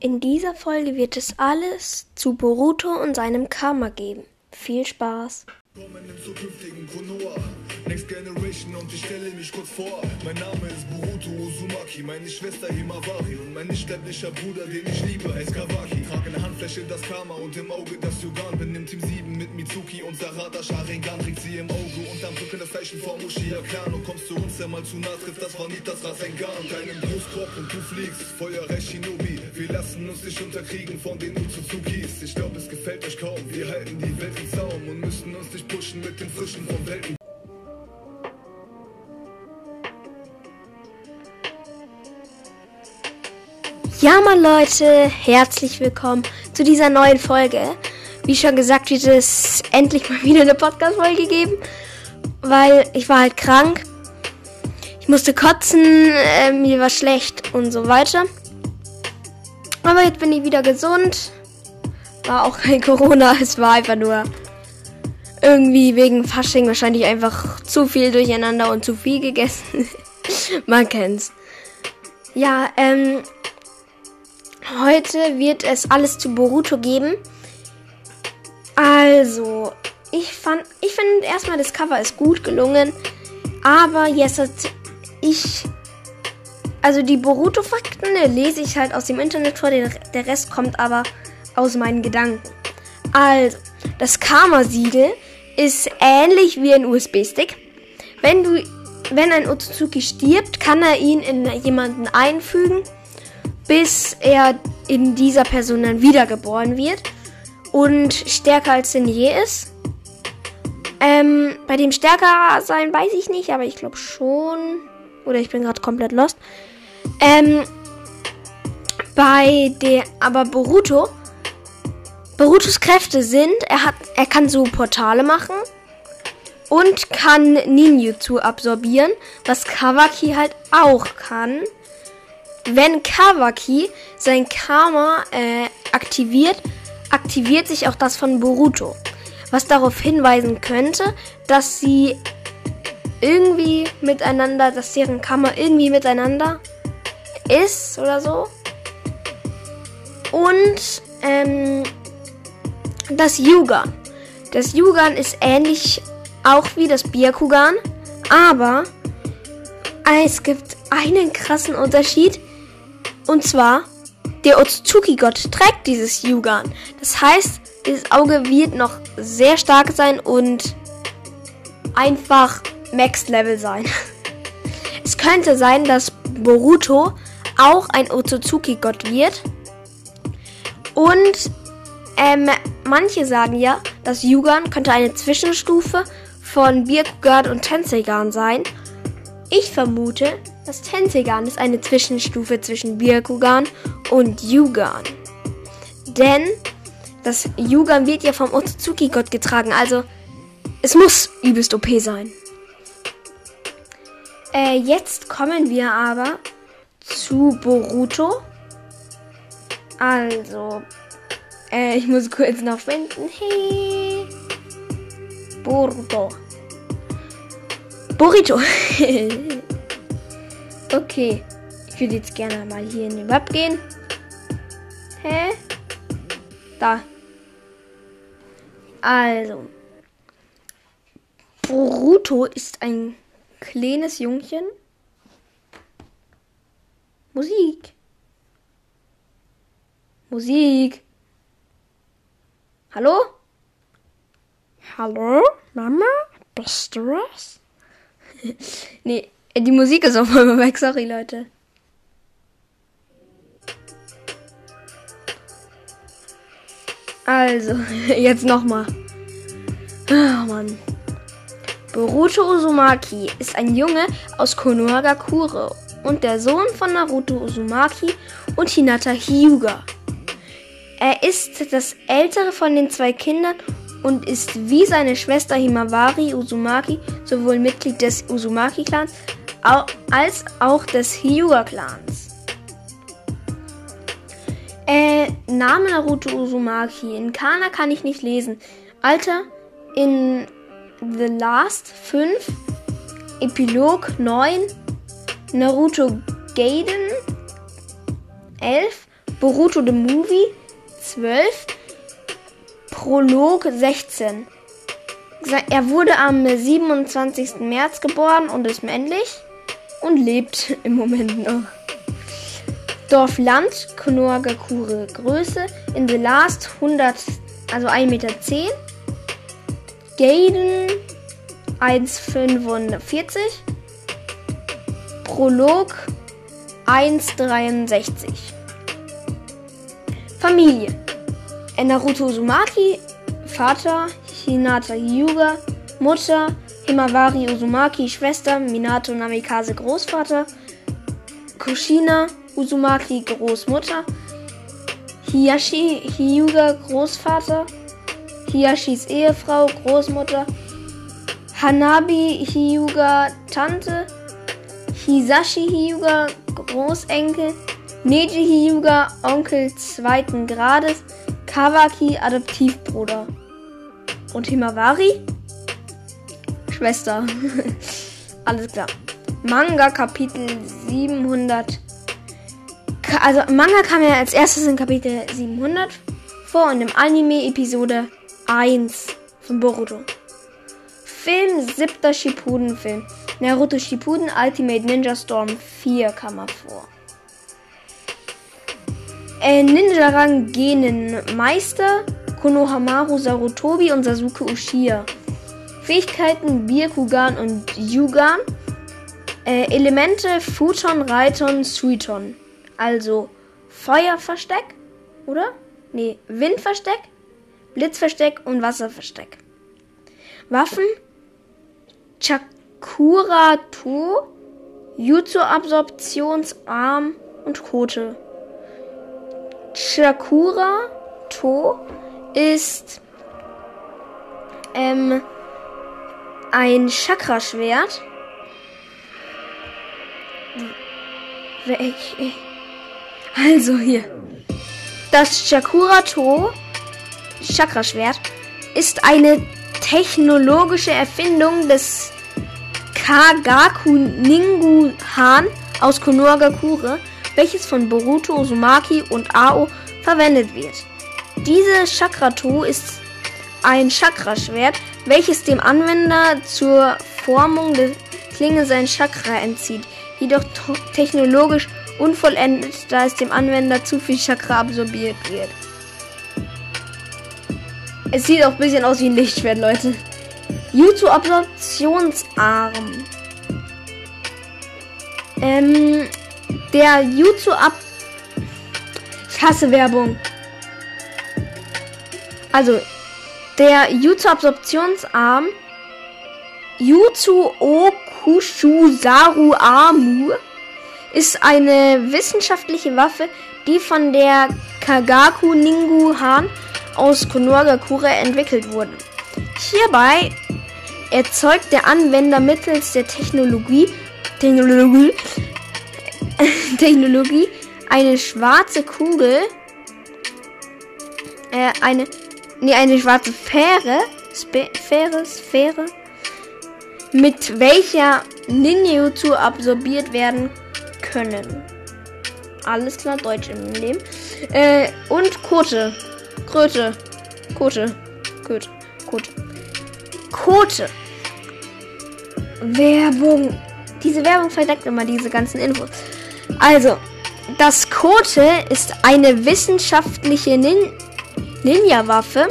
In dieser Folge wird es alles zu Boruto und seinem Karma geben. Viel Spaß! Next Generation und ich stelle mich kurz vor. Mein Name ist Boruto Uzumaki Meine Schwester Himawari Und mein nicht sterblicher Bruder, den ich liebe, heißt Kawaki. Trage in der Handfläche das Karma und im Auge das Yugan. Bin im Team 7 mit Mitsuki und Sarada Sharingan. Trägt sie im Auge und am Rücken das Zeichen Uchiha Clan Und kommst du uns, der mal zu nah trifft, das war nicht das Rasengan Deinem Brustkorb und du fliegst, Feuerreich Shinobi. Wir lassen uns nicht unterkriegen von den Uzuzukis. Ich glaub, es gefällt euch kaum, wir halten die Welt im Zaum Und müssen uns nicht pushen mit den Frischen vom Welten Ja, Mann, Leute, herzlich willkommen zu dieser neuen Folge. Wie schon gesagt, wird es endlich mal wieder eine Podcast-Folge geben, weil ich war halt krank. Ich musste kotzen, äh, mir war schlecht und so weiter. Aber jetzt bin ich wieder gesund. War auch kein Corona, es war einfach nur irgendwie wegen Fasching wahrscheinlich einfach zu viel durcheinander und zu viel gegessen. Man kennt's. Ja, ähm, heute wird es alles zu Boruto geben. Also, ich fand, ich finde erstmal das Cover ist gut gelungen, aber jetzt hat ich, also die Boruto-Fakten ne, lese ich halt aus dem Internet vor, der, der Rest kommt aber aus meinen Gedanken. Also, das Karma-Siegel ist ähnlich wie ein USB-Stick. Wenn du, wenn ein Otsutsuki stirbt, kann er ihn in jemanden einfügen, bis er in dieser Person dann wiedergeboren wird und stärker als denn je ist. Ähm, bei dem stärker sein weiß ich nicht, aber ich glaube schon. Oder ich bin gerade komplett lost. Ähm, bei der, aber Boruto Borutos Kräfte sind, er hat, er kann so Portale machen und kann Ninjutsu absorbieren, was Kawaki halt auch kann. Wenn Kawaki sein Karma äh, aktiviert, aktiviert sich auch das von Boruto, was darauf hinweisen könnte, dass sie irgendwie miteinander, dass deren Karma irgendwie miteinander ist oder so. Und ähm, das Yugan. Das Yugan ist ähnlich auch wie das Byakugan, aber es gibt einen krassen Unterschied. Und zwar, der Otsutsuki-Gott trägt dieses Yugan. Das heißt, dieses Auge wird noch sehr stark sein und einfach Max Level sein. Es könnte sein, dass Boruto auch ein Otsutsuki-Gott wird. Und ähm, manche sagen ja, dass Yugan könnte eine Zwischenstufe von Byakugan und Tenseigan sein. Ich vermute, dass Tenseigan ist eine Zwischenstufe zwischen Byakugan und Yugan. Denn das Yugan wird ja vom Otsutsuki-Gott getragen, also es muss übelst OP sein. Äh, jetzt kommen wir aber zu Boruto. Also, äh, ich muss kurz noch finden. Hey. Boruto. Burrito. okay. Ich würde jetzt gerne mal hier in den Web gehen. Hä? Da. Also. Boruto ist ein kleines Jungchen. Musik. Musik. Hallo? Hallo, Mama? Bist du was? nee, die Musik ist auf einmal weg. Sorry, Leute. Also, jetzt nochmal. Oh Mann. Boruto Uzumaki ist ein Junge aus Konohagakure und der Sohn von Naruto Uzumaki und Hinata Hyuga. Er ist das ältere von den zwei Kindern und ist wie seine Schwester Himawari Uzumaki sowohl Mitglied des Uzumaki-Clans als auch des Hyuga-Clans. Äh, Name Naruto Uzumaki. In Kana kann ich nicht lesen. Alter, in The Last 5, Epilog 9, Naruto Gaiden 11 Boruto the Movie 12. Prolog 16. Er wurde am 27. März geboren und ist männlich und lebt im Moment noch. Dorf Land, Konohagakure Größe, in the last 100, also 1,10 Meter. Gaiden 1,45. Prolog 1,63. Familie. Naruto Uzumaki, Vater Hinata Hyuga, Mutter Himawari Uzumaki, Schwester Minato Namikaze, Großvater Kushina Uzumaki, Großmutter Hiyashi Hyuga, Großvater Hiyashis Ehefrau, Großmutter Hanabi Hyuga, Tante Hisashi Hyuga, Großenkel Neji Hyuga, Onkel zweiten Grades Kawaki, Adoptivbruder. Und Himawari? Schwester. Alles klar. Manga Kapitel 700. Also Manga kam ja als erstes in Kapitel 700 vor und im Anime Episode 1 von Boruto. Film, siebter Shippuden-Film. Naruto Shippuden Ultimate Ninja Storm 4 kam er vor. Äh, Ninja-Rang Genen Meister, Konohamaru Sarutobi und Sasuke Uchiha. Fähigkeiten Byakugan und Yugan. Äh, Elemente Futon, Reiton, Suiton. Also Feuerversteck, oder? Nee, Windversteck, Blitzversteck und Wasserversteck. Waffen Chakura To, Jutsu-Absorptionsarm und Kote. Chakura To ist ähm, ein Chakraschwert. Also hier. Das Chakura To Chakraschwert ist eine technologische Erfindung des Kagaku Ningu Han aus Konohagakure welches von Boruto, Uzumaki und Ao verwendet wird. Diese Chakrato ist ein Chakraschwert, welches dem Anwender zur Formung der Klinge sein Chakra entzieht, jedoch technologisch unvollendet, da es dem Anwender zu viel Chakra absorbiert wird. Es sieht auch ein bisschen aus wie ein Lichtschwert, Leute. Jutsu-Absorptionsarm. Ähm, der Jutsu ab. Ich hasse Werbung. Also, der Jutsu Absorptionsarm Jutsu Okushu Saru Amu ist eine wissenschaftliche Waffe, die von der Kagaku Ningu Han aus Konohagakure entwickelt wurde. Hierbei erzeugt der Anwender mittels der Technologie, Technologie Technologie eine schwarze Kugel, äh, eine, nee, eine schwarze Sphäre, Sphäre, Sphäre, mit welcher Ninjutsu absorbiert werden können. Alles klar, Deutsch im Leben. Äh, und Kote. Kröte. Kote. Kote. Kote. Kote. Werbung. Diese Werbung verdeckt immer diese ganzen Infos. Also, das Kote ist eine wissenschaftliche Nin Ninja-Waffe.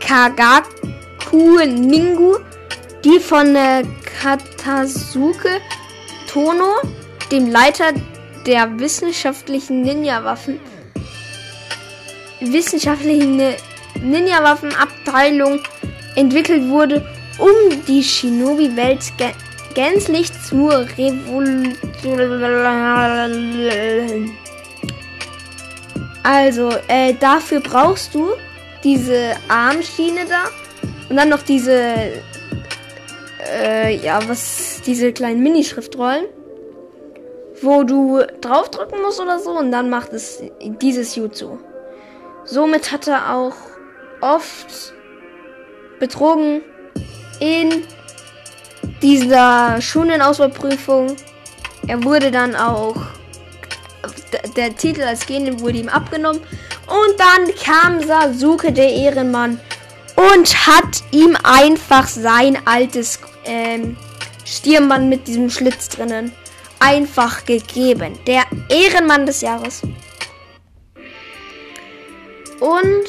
Kagaku Ningu, die von äh, Katasuke Tono, dem Leiter der wissenschaftlichen Ninja-Waffen, wissenschaftlichen Ninja-Waffenabteilung entwickelt wurde, um die Shinobi-Welt gänzlich zur Revolution. Also, äh, dafür brauchst du diese Armschiene da und dann noch diese, äh, ja, was, diese kleinen Minischriftrollen, wo du draufdrücken musst oder so und dann macht es dieses Jutsu. Somit hat er auch oft betrogen in dieser Schulenauswahlprüfung. Er wurde dann auch der Titel als Genin wurde ihm abgenommen. Und dann kam Sasuke, der Ehrenmann, und hat ihm einfach sein altes ähm, Stirnband mit diesem Schlitz drinnen einfach gegeben. Der Ehrenmann des Jahres. Und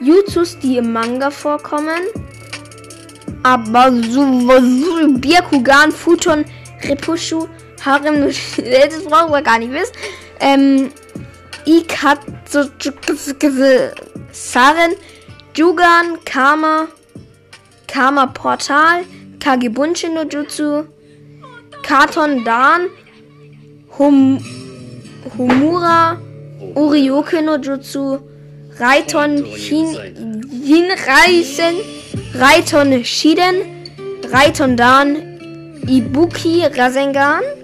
Jutsus, die im Manga vorkommen. Aber so, so Byakugan, Futon, Repushu, Harem, das brauchen wir gar nicht wissen. Ähm, Saren, Jugan, Kama, Kama Portal, Kagebunshi no Jutsu, Katon Dan, Hum, Humura, Urioke no Jutsu, Raiton Hin, Hinreichen, Raiton Shiden, Raiton Dan, Ibuki Rasengan.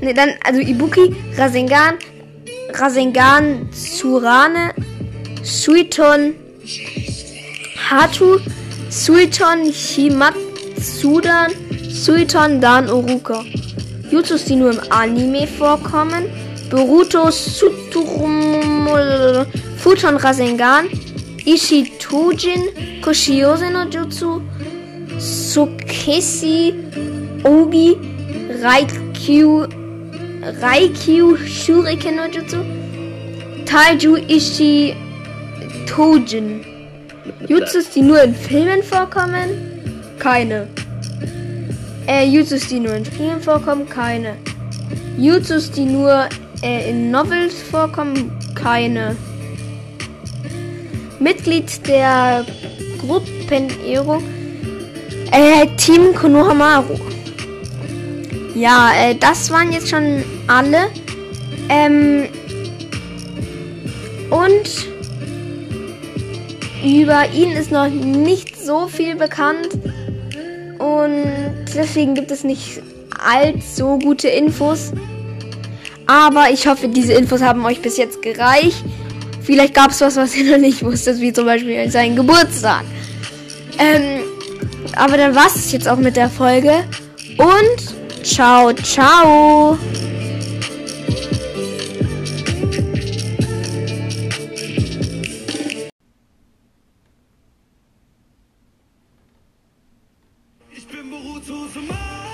Ne, dann, also Ibuki Rasengan, Rasengan Tsurane, Suiton Hatu, Suiton Himatsudan, Suiton Dan Uruka. Jutsus, die nur im Anime vorkommen. Boruto Suturum Futon Rasengan, Ishitujin, Koshiyose no Jutsu, Sukeshi, Ogi, Raikyu, Raikyu Shuriken no Jutsu, Taiju Ishi Tojin. Jutsus, die nur in Filmen vorkommen? Keine. Äh, Jutsus, die nur in Spielen vorkommen? Keine. Jutsus, die nur äh, in Novels vorkommen? Keine. Mitglied der Gruppenehrung äh, Team Konohamaru. Ja, äh, das waren jetzt schon alle. Ähm, und über ihn ist noch nicht so viel bekannt. Und deswegen gibt es nicht allzu gute Infos. Aber ich hoffe, diese Infos haben euch bis jetzt gereicht. Vielleicht gab es was, was ihr noch nicht wusstet, wie zum Beispiel seinen Geburtstag. Ähm, aber dann war es jetzt auch mit der Folge. Und Ciao, ciao. Ich bin Boruto the